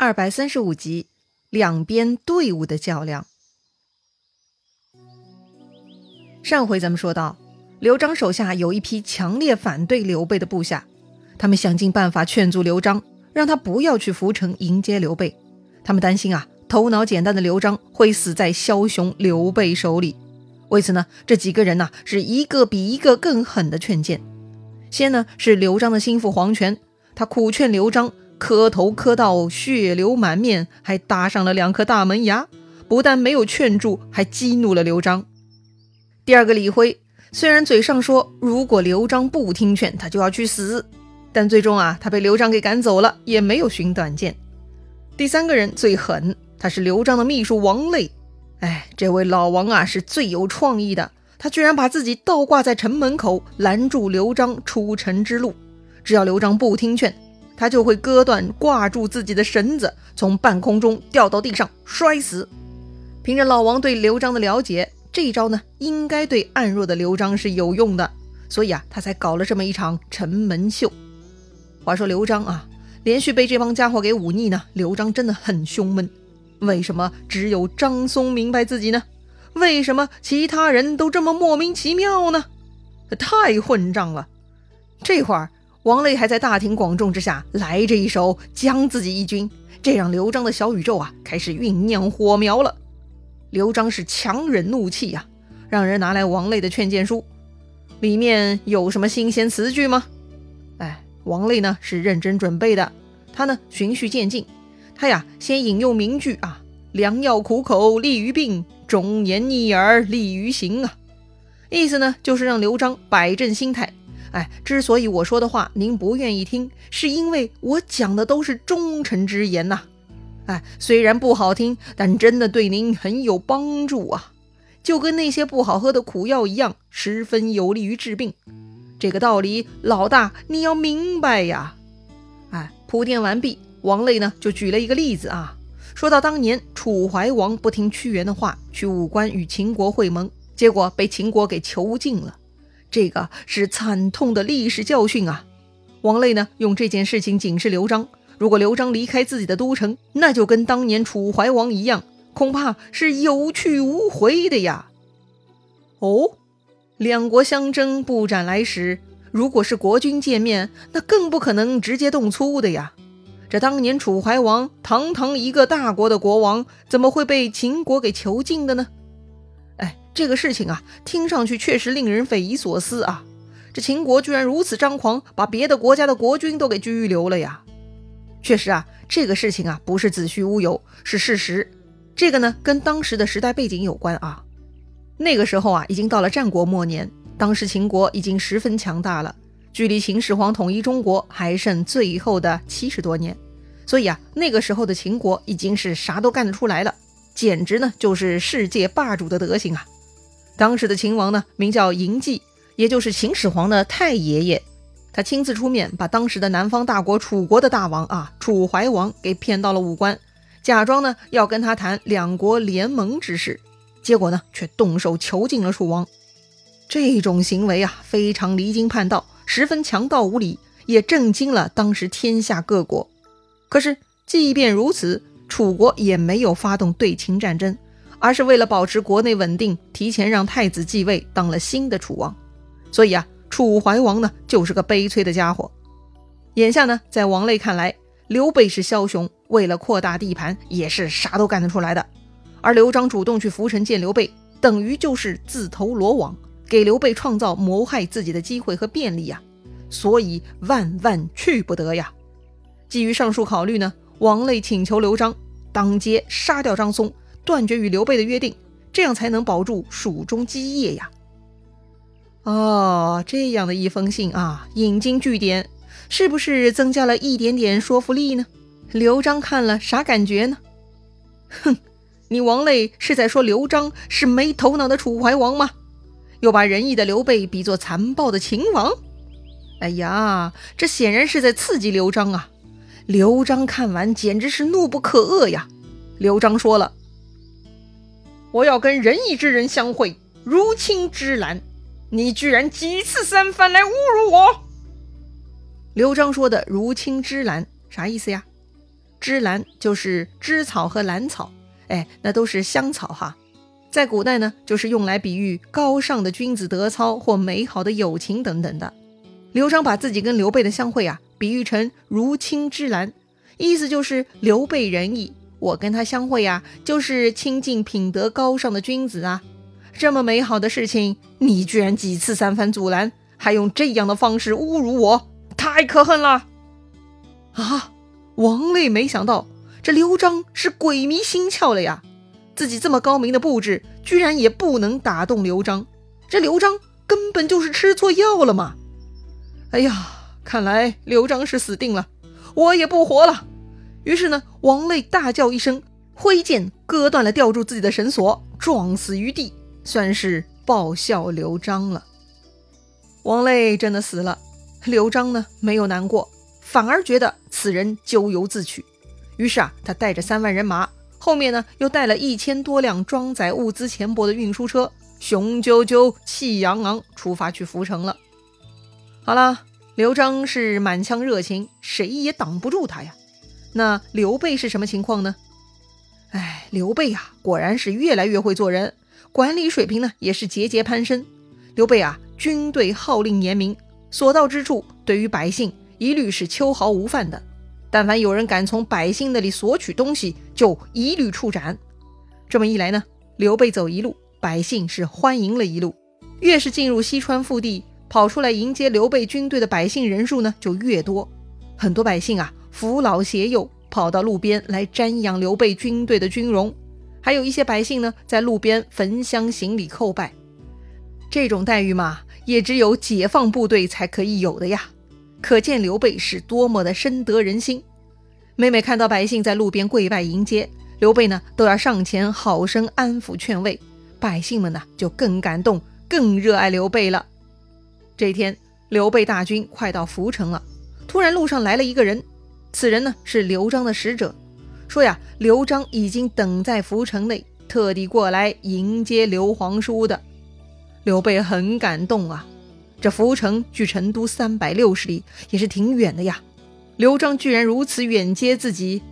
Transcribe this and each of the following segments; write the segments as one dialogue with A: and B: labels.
A: 二百三十五集，两边队伍的较量。上回咱们说到，刘璋手下有一批强烈反对刘备的部下，他们想尽办法劝阻刘璋，让他不要去涪城迎接刘备。他们担心啊，头脑简单的刘璋会死在枭雄刘备手里。为此呢，这几个人呐，是一个比一个更狠的劝谏。先呢是刘璋的心腹黄权，他苦劝刘璋。磕头磕到血流满面，还搭上了两颗大门牙，不但没有劝住，还激怒了刘璋。第二个李辉，虽然嘴上说如果刘璋不听劝，他就要去死，但最终啊，他被刘璋给赶走了，也没有寻短见。第三个人最狠，他是刘璋的秘书王累。哎，这位老王啊，是最有创意的，他居然把自己倒挂在城门口，拦住刘璋出城之路，只要刘璋不听劝。他就会割断挂住自己的绳子，从半空中掉到地上摔死。凭着老王对刘璋的了解，这一招呢，应该对暗弱的刘璋是有用的，所以啊，他才搞了这么一场城门秀。话说刘璋啊，连续被这帮家伙给忤逆呢，刘璋真的很胸闷。为什么只有张松明白自己呢？为什么其他人都这么莫名其妙呢？太混账了！这会儿。王累还在大庭广众之下来这一手将自己一军，这让刘璋的小宇宙啊开始酝酿火苗了。刘璋是强忍怒气呀，让人拿来王累的劝谏书，里面有什么新鲜词句吗？哎，王累呢是认真准备的，他呢循序渐进，他呀先引用名句啊：“良药苦口利于病，忠言逆耳利于行”啊，意思呢就是让刘璋摆正心态。哎，之所以我说的话您不愿意听，是因为我讲的都是忠臣之言呐。哎，虽然不好听，但真的对您很有帮助啊，就跟那些不好喝的苦药一样，十分有利于治病。这个道理，老大你要明白呀。哎，铺垫完毕，王累呢就举了一个例子啊，说到当年楚怀王不听屈原的话，去武关与秦国会盟，结果被秦国给囚禁了。这个是惨痛的历史教训啊！王累呢，用这件事情警示刘璋：如果刘璋离开自己的都城，那就跟当年楚怀王一样，恐怕是有去无回的呀。哦，两国相争不斩来使，如果是国君见面，那更不可能直接动粗的呀。这当年楚怀王堂堂一个大国的国王，怎么会被秦国给囚禁的呢？这个事情啊，听上去确实令人匪夷所思啊！这秦国居然如此张狂，把别的国家的国君都给拘留了呀！确实啊，这个事情啊，不是子虚乌有，是事实。这个呢，跟当时的时代背景有关啊。那个时候啊，已经到了战国末年，当时秦国已经十分强大了，距离秦始皇统一中国还剩最后的七十多年，所以啊，那个时候的秦国已经是啥都干得出来了，简直呢就是世界霸主的德行啊！当时的秦王呢，名叫嬴稷，也就是秦始皇的太爷爷。他亲自出面，把当时的南方大国楚国的大王啊，楚怀王给骗到了武关，假装呢要跟他谈两国联盟之事，结果呢却动手囚禁了楚王。这种行为啊，非常离经叛道，十分强盗无理，也震惊了当时天下各国。可是，即便如此，楚国也没有发动对秦战争。而是为了保持国内稳定，提前让太子继位，当了新的楚王。所以啊，楚怀王呢就是个悲催的家伙。眼下呢，在王累看来，刘备是枭雄，为了扩大地盘，也是啥都干得出来的。而刘璋主动去涪城见刘备，等于就是自投罗网，给刘备创造谋害自己的机会和便利呀。所以万万去不得呀。基于上述考虑呢，王累请求刘璋当街杀掉张松。断绝与刘备的约定，这样才能保住蜀中基业呀！哦，这样的一封信啊，引经据典，是不是增加了一点点说服力呢？刘璋看了啥感觉呢？哼，你王累是在说刘璋是没头脑的楚怀王吗？又把仁义的刘备比作残暴的秦王？哎呀，这显然是在刺激刘璋啊！刘璋看完简直是怒不可遏呀！刘璋说了。我要跟仁义之人相会，如亲之兰。你居然几次三番来侮辱我！刘璋说的“如亲之兰”啥意思呀？芝兰就是芝草和兰草，哎，那都是香草哈。在古代呢，就是用来比喻高尚的君子德操或美好的友情等等的。刘璋把自己跟刘备的相会啊，比喻成如亲芝兰，意思就是刘备仁义，我跟他相会呀，就是亲近品德高尚的君子啊。这么美好的事情，你居然几次三番阻拦，还用这样的方式侮辱我，太可恨了！啊，王累没想到这刘璋是鬼迷心窍了呀，自己这么高明的布置，居然也不能打动刘璋，这刘璋根本就是吃错药了嘛！哎呀，看来刘璋是死定了，我也不活了。于是呢，王累大叫一声，挥剑割断了吊住自己的绳索，撞死于地。算是报效刘璋了。王累真的死了，刘璋呢没有难过，反而觉得此人咎由自取。于是啊，他带着三万人马，后面呢又带了一千多辆装载物资钱帛的运输车，雄赳赳气昂昂出发去涪城了。好了，刘璋是满腔热情，谁也挡不住他呀。那刘备是什么情况呢？哎，刘备呀，果然是越来越会做人。管理水平呢也是节节攀升。刘备啊，军队号令严明，所到之处，对于百姓一律是秋毫无犯的。但凡有人敢从百姓那里索取东西，就一律处斩。这么一来呢，刘备走一路，百姓是欢迎了一路。越是进入西川腹地，跑出来迎接刘备军队的百姓人数呢就越多。很多百姓啊，扶老携幼，跑到路边来瞻仰刘备军队的军容。还有一些百姓呢，在路边焚香行礼叩拜，这种待遇嘛，也只有解放部队才可以有的呀。可见刘备是多么的深得人心。每每看到百姓在路边跪拜迎接刘备呢，都要上前好生安抚劝慰，百姓们呢就更感动，更热爱刘备了。这天，刘备大军快到涪城了，突然路上来了一个人，此人呢是刘璋的使者。说呀，刘璋已经等在涪城内，特地过来迎接刘皇叔的。刘备很感动啊，这涪城距成都三百六十里，也是挺远的呀。刘璋居然如此远接自己，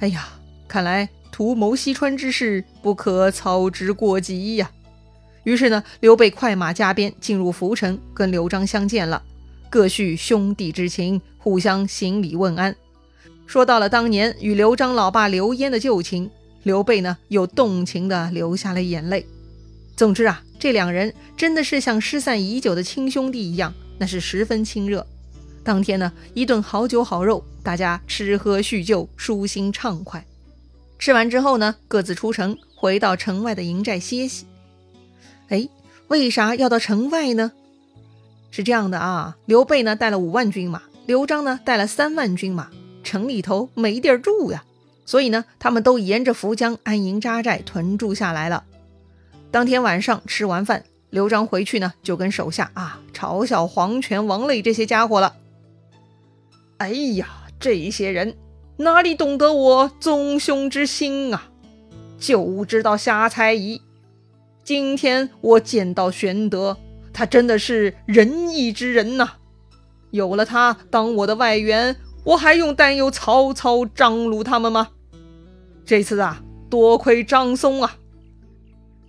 A: 哎呀，看来图谋西川之事不可操之过急呀。于是呢，刘备快马加鞭进入涪城，跟刘璋相见了，各叙兄弟之情，互相行礼问安。说到了当年与刘璋老爸刘焉的旧情，刘备呢又动情的流下了眼泪。总之啊，这两人真的是像失散已久的亲兄弟一样，那是十分亲热。当天呢，一顿好酒好肉，大家吃喝叙旧，舒心畅快。吃完之后呢，各自出城，回到城外的营寨歇息。哎，为啥要到城外呢？是这样的啊，刘备呢带了五万军马，刘璋呢带了三万军马。城里头没地儿住呀，所以呢，他们都沿着涪江安营扎寨屯住下来了。当天晚上吃完饭，刘璋回去呢，就跟手下啊嘲笑黄权、王累这些家伙了。哎呀，这些人哪里懂得我宗兄之心啊，就知道瞎猜疑。今天我见到玄德，他真的是仁义之人呐，有了他当我的外援。我还用担忧曹操、张鲁他们吗？这次啊，多亏张松啊！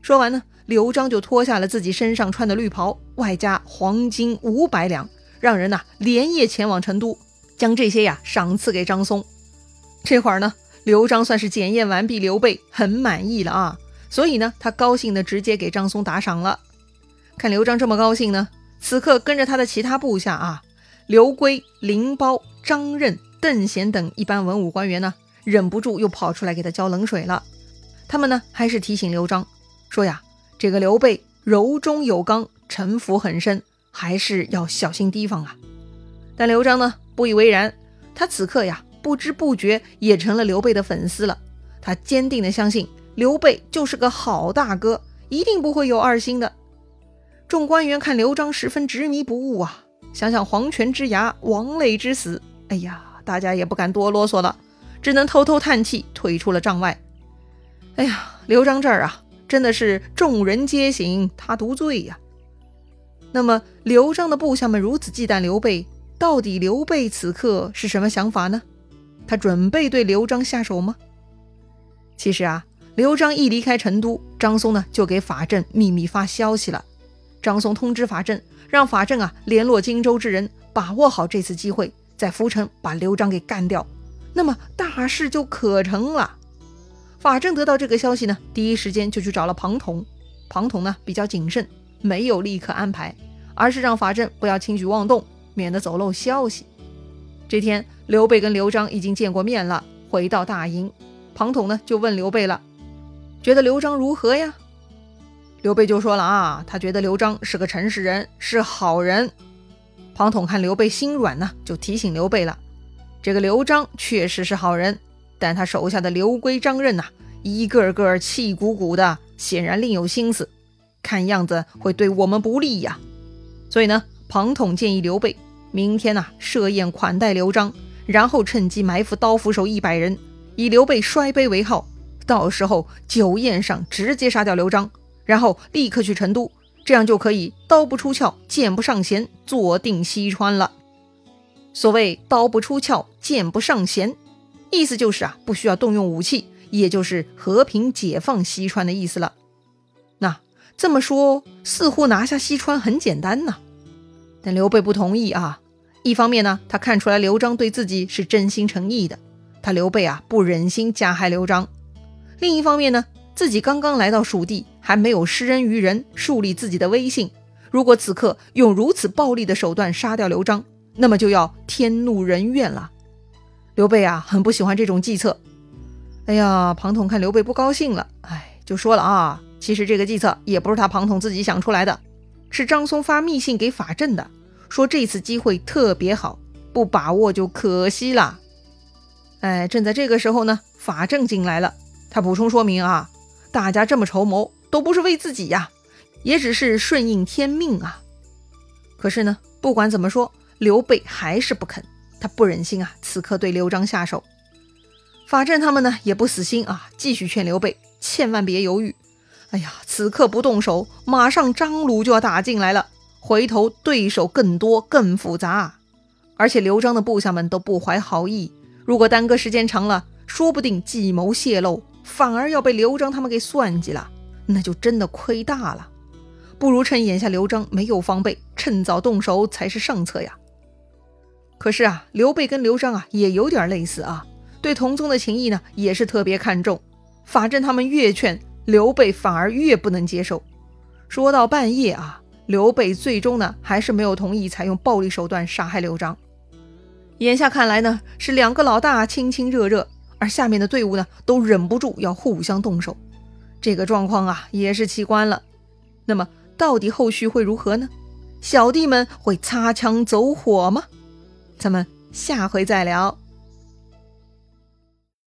A: 说完呢，刘璋就脱下了自己身上穿的绿袍，外加黄金五百两，让人呐连夜前往成都，将这些呀赏赐给张松。这会儿呢，刘璋算是检验完毕刘备，很满意了啊，所以呢，他高兴的直接给张松打赏了。看刘璋这么高兴呢，此刻跟着他的其他部下啊，刘规、林包。张任、邓贤等一般文武官员呢，忍不住又跑出来给他浇冷水了。他们呢，还是提醒刘璋说呀：“这个刘备柔中有刚，城府很深，还是要小心提防啊。”但刘璋呢，不以为然。他此刻呀，不知不觉也成了刘备的粉丝了。他坚定的相信刘备就是个好大哥，一定不会有二心的。众官员看刘璋十分执迷不悟啊，想想黄泉之涯，王累之死。哎呀，大家也不敢多啰嗦了，只能偷偷叹气，退出了帐外。哎呀，刘璋这儿啊，真的是众人皆醒，他独醉呀。那么，刘璋的部下们如此忌惮刘备，到底刘备此刻是什么想法呢？他准备对刘璋下手吗？其实啊，刘璋一离开成都，张松呢就给法正秘密发消息了。张松通知法正，让法正啊联络荆州之人，把握好这次机会，在涪城把刘璋给干掉，那么大事就可成了。法正得到这个消息呢，第一时间就去找了庞统。庞统呢比较谨慎，没有立刻安排，而是让法正不要轻举妄动，免得走漏消息。这天，刘备跟刘璋已经见过面了，回到大营。庞统呢就问刘备了，觉得刘璋如何呀？刘备就说了啊，他觉得刘璋是个诚实人，是好人。庞统看刘备心软呢，就提醒刘备了，这个刘璋确实是好人，但他手下的刘规、张任呐，一个个气鼓鼓的，显然另有心思，看样子会对我们不利呀。所以呢，庞统建议刘备明天呐设宴款待刘璋，然后趁机埋伏刀斧手一百人。以刘备摔杯为号，到时候酒宴上直接杀掉刘璋，然后立刻去成都，这样就可以刀不出鞘，剑不上弦，坐定西川了。所谓刀不出鞘，剑不上弦，意思就是啊，不需要动用武器，也就是和平解放西川的意思了。那这么说，似乎拿下西川很简单呐。但刘备不同意啊。一方面呢，他看出来刘璋对自己是真心诚意的。他刘备啊，不忍心加害刘璋。另一方面呢，自己刚刚来到蜀地，还没有施恩于人，树立自己的威信。如果此刻用如此暴力的手段杀掉刘璋，那么就要天怒人怨了。刘备啊，很不喜欢这种计策。哎呀，庞统看刘备不高兴了，哎，就说了啊，其实这个计策也不是他庞统自己想出来的，是张松发密信给法正的，说这次机会特别好，不把握就可惜了。哎，正在这个时候呢，法正进来了。他补充说明啊，大家这么筹谋，都不是为自己呀，也只是顺应天命啊。可是呢，不管怎么说，刘备还是不肯，他不忍心啊，此刻对刘璋下手。法正他们呢，也不死心啊，继续劝刘备千万别犹豫。哎呀，此刻不动手，马上张鲁就要打进来了，回头对手更多更复杂，而且刘璋的部下们都不怀好意。如果耽搁时间长了，说不定计谋泄露，反而要被刘璋他们给算计了，那就真的亏大了。不如趁眼下刘璋没有防备，趁早动手才是上策呀。可是啊，刘备跟刘璋啊也有点类似啊，对同宗的情谊呢也是特别看重。法正他们越劝刘备，反而越不能接受。说到半夜啊，刘备最终呢还是没有同意采用暴力手段杀害刘璋。眼下看来呢，是两个老大亲亲热热，而下面的队伍呢，都忍不住要互相动手。这个状况啊，也是奇观了。那么，到底后续会如何呢？小弟们会擦枪走火吗？咱们下回再聊。